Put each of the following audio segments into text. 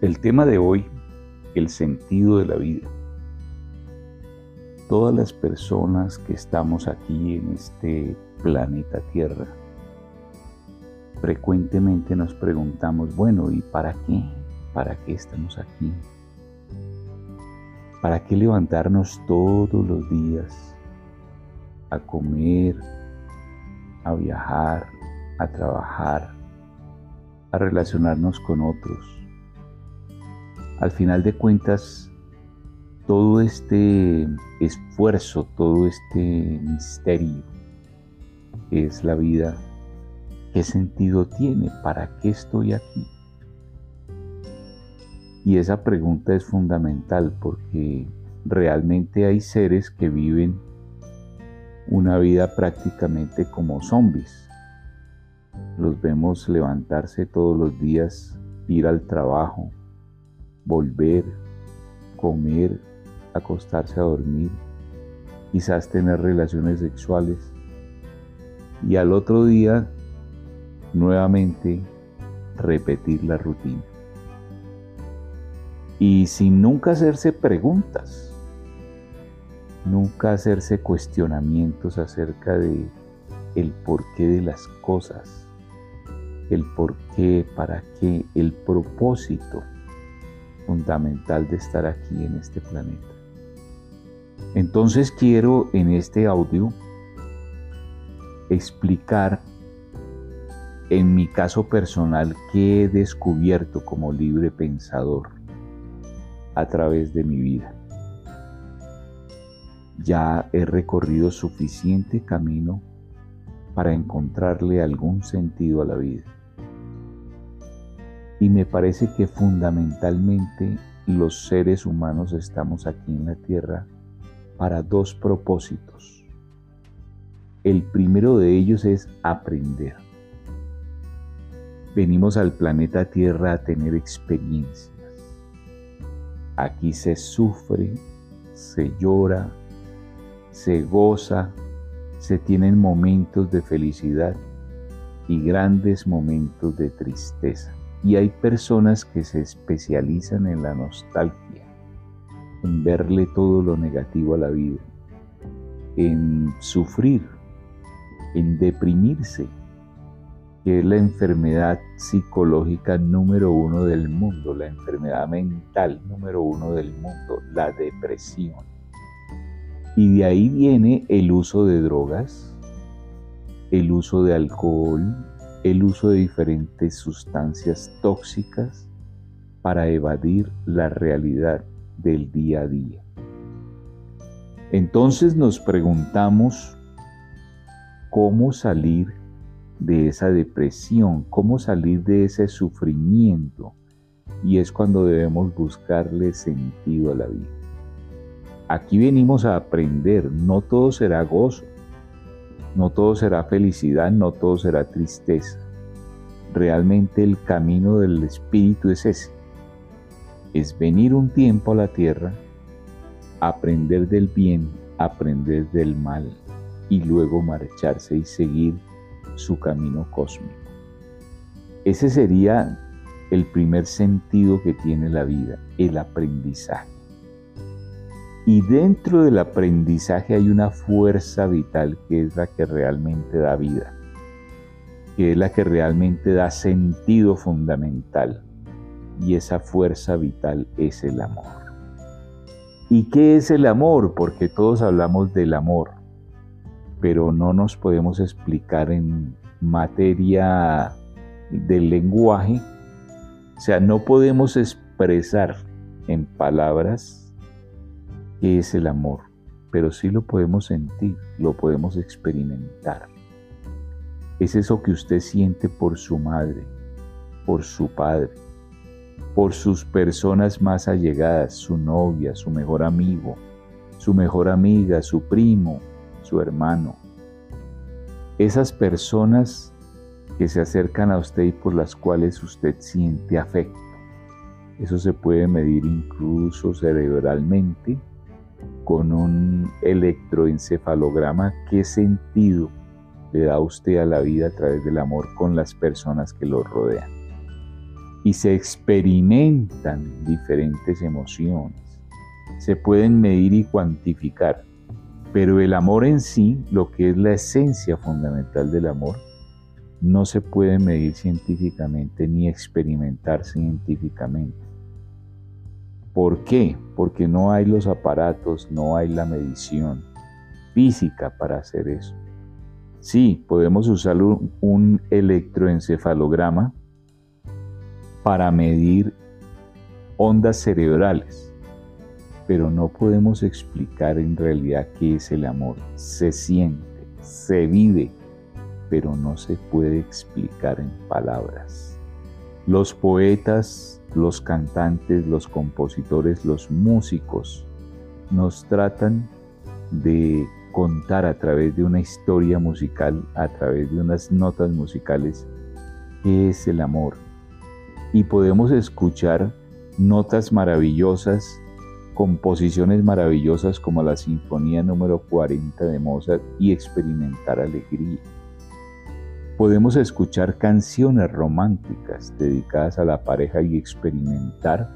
El tema de hoy, el sentido de la vida. Todas las personas que estamos aquí en este planeta Tierra, frecuentemente nos preguntamos, bueno, ¿y para qué? ¿Para qué estamos aquí? ¿Para qué levantarnos todos los días a comer, a viajar, a trabajar, a relacionarnos con otros? Al final de cuentas, todo este esfuerzo, todo este misterio es la vida, ¿qué sentido tiene? ¿Para qué estoy aquí? Y esa pregunta es fundamental porque realmente hay seres que viven una vida prácticamente como zombies. Los vemos levantarse todos los días, ir al trabajo, volver, comer, acostarse a dormir, quizás tener relaciones sexuales y al otro día nuevamente repetir la rutina. Y sin nunca hacerse preguntas, nunca hacerse cuestionamientos acerca de el porqué de las cosas, el por qué, para qué, el propósito fundamental de estar aquí en este planeta. Entonces quiero en este audio explicar en mi caso personal qué he descubierto como libre pensador a través de mi vida. Ya he recorrido suficiente camino para encontrarle algún sentido a la vida. Y me parece que fundamentalmente los seres humanos estamos aquí en la Tierra para dos propósitos. El primero de ellos es aprender. Venimos al planeta Tierra a tener experiencias. Aquí se sufre, se llora, se goza, se tienen momentos de felicidad y grandes momentos de tristeza. Y hay personas que se especializan en la nostalgia, en verle todo lo negativo a la vida, en sufrir, en deprimirse, que es la enfermedad psicológica número uno del mundo, la enfermedad mental número uno del mundo, la depresión. Y de ahí viene el uso de drogas, el uso de alcohol, el uso de diferentes sustancias tóxicas para evadir la realidad del día a día. Entonces nos preguntamos cómo salir de esa depresión, cómo salir de ese sufrimiento. Y es cuando debemos buscarle sentido a la vida. Aquí venimos a aprender, no todo será gozo, no todo será felicidad, no todo será tristeza. Realmente el camino del Espíritu es ese. Es venir un tiempo a la tierra, aprender del bien, aprender del mal y luego marcharse y seguir su camino cósmico. Ese sería el primer sentido que tiene la vida, el aprendizaje. Y dentro del aprendizaje hay una fuerza vital que es la que realmente da vida, que es la que realmente da sentido fundamental. Y esa fuerza vital es el amor. ¿Y qué es el amor? Porque todos hablamos del amor, pero no nos podemos explicar en materia del lenguaje. O sea, no podemos expresar en palabras qué es el amor, pero sí lo podemos sentir, lo podemos experimentar. Es eso que usted siente por su madre, por su padre, por sus personas más allegadas, su novia, su mejor amigo, su mejor amiga, su primo, su hermano. Esas personas que se acercan a usted y por las cuales usted siente afecto. Eso se puede medir incluso cerebralmente con un electroencefalograma qué sentido le da usted a la vida a través del amor con las personas que lo rodean. y se experimentan diferentes emociones. Se pueden medir y cuantificar, pero el amor en sí, lo que es la esencia fundamental del amor, no se puede medir científicamente ni experimentar científicamente. ¿Por qué? Porque no hay los aparatos, no hay la medición física para hacer eso. Sí, podemos usar un, electroencefalograma para medir ondas cerebrales, pero no podemos explicar en realidad qué es el amor. Se siente, se vive, pero no se puede explicar en palabras. Los poetas, los cantantes, los compositores, los músicos nos tratan de contar a través de una historia musical, a través de unas notas musicales, qué es el amor. Y podemos escuchar notas maravillosas, composiciones maravillosas como la Sinfonía número 40 de Mozart y experimentar alegría. Podemos escuchar canciones románticas dedicadas a la pareja y experimentar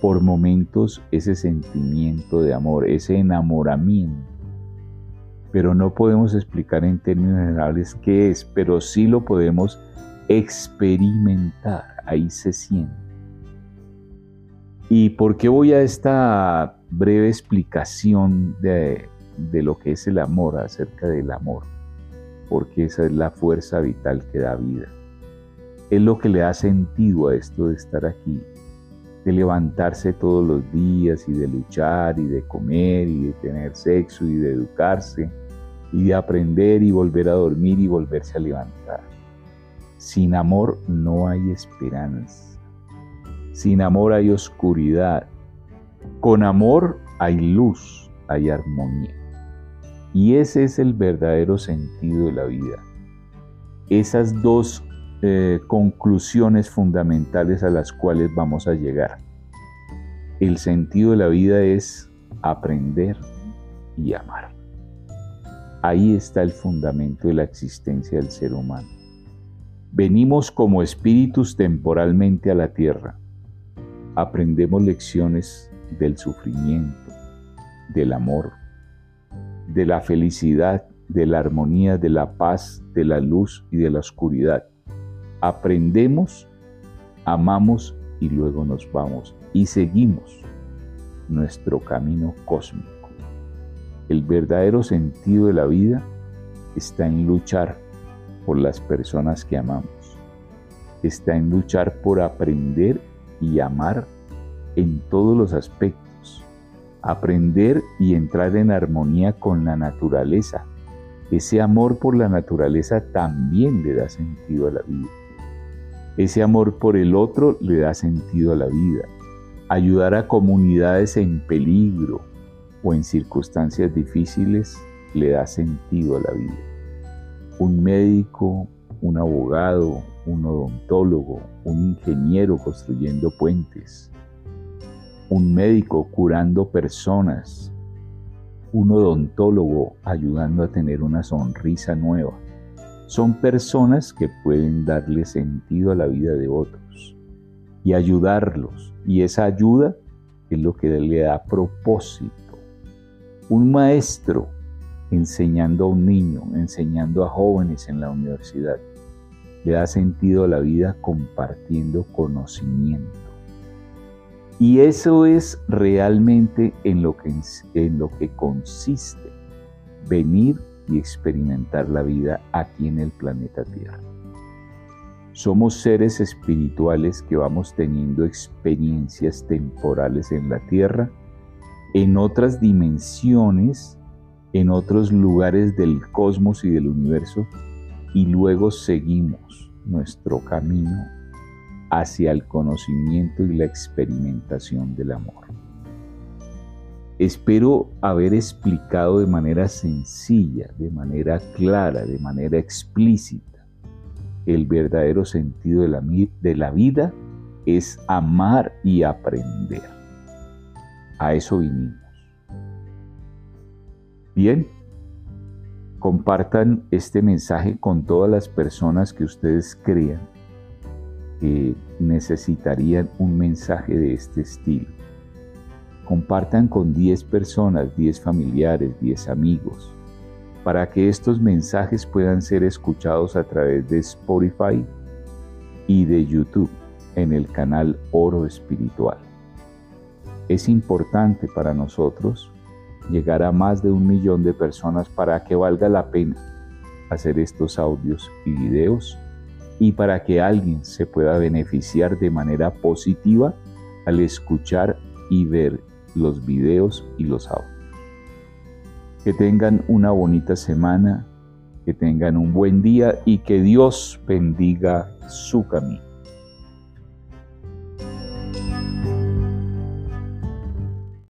por momentos ese sentimiento de amor, ese enamoramiento. Pero no podemos explicar en términos generales qué es, pero sí lo podemos experimentar, ahí se siente. ¿Y por qué voy a esta breve explicación de, de lo que es el amor, acerca del amor? Porque esa es la fuerza vital que da vida. Es lo que le da sentido a esto de estar aquí, de levantarse todos los días y de luchar y de comer y de tener sexo y de educarse y de aprender y volver a dormir y volverse a levantar. Sin amor no hay esperanza. Sin amor hay oscuridad. Con amor hay luz, hay armonía. Y ese es el verdadero sentido de la vida. Esas dos eh, conclusiones fundamentales a las cuales vamos a llegar. El sentido de la vida es aprender y amar. Ahí está el fundamento de la existencia del ser humano. Venimos como espíritus temporalmente a la tierra. Aprendemos lecciones del sufrimiento, del amor, de la felicidad, de la armonía, de la paz, de la luz y de la oscuridad. Aprendemos, amamos y luego nos vamos y seguimos nuestro camino cósmico. El verdadero sentido de la vida está en luchar por las personas que amamos. Está en luchar por aprender y amar en todos los aspectos aprender y entrar en armonía con la naturaleza. Ese amor por la naturaleza también le da sentido a la vida. Ese amor por el otro le da sentido a la vida. Ayudar a comunidades en peligro o en circunstancias difíciles le da sentido a la vida. Un médico, un abogado, un odontólogo, un ingeniero construyendo puentes, un médico curando personas, un odontólogo ayudando a tener una sonrisa nueva. Son personas que pueden darle sentido a la vida de otros y ayudarlos. Y esa ayuda es lo que le da propósito. Un maestro enseñando a un niño, enseñando a jóvenes en la universidad, le da sentido a la vida compartiendo conocimiento. Y eso es realmente en lo que, en lo que consiste venir y experimentar la vida aquí en el planeta Tierra. Somos seres espirituales que vamos teniendo experiencias temporales en la Tierra, en otras dimensiones, en otros lugares del cosmos y del universo, y luego seguimos nuestro camino hacia el conocimiento y la experimentación del amor. Espero haber explicado de manera sencilla, de manera clara, de manera explícita, el verdadero sentido de la, de la vida es amar y aprender. A eso vinimos. Bien, compartan este mensaje con todas las personas que ustedes crean que necesitarían un mensaje de este estilo. Compartan con 10 personas, 10 familiares, 10 amigos, para que estos mensajes puedan ser escuchados a través de Spotify y de YouTube en el canal Oro Espiritual. Es importante para nosotros llegar a más de un millón de personas para que valga la pena hacer estos audios y videos y para que alguien se pueda beneficiar de manera positiva al escuchar y ver los videos y los audios. Que tengan una bonita semana, que tengan un buen día y que Dios bendiga su camino.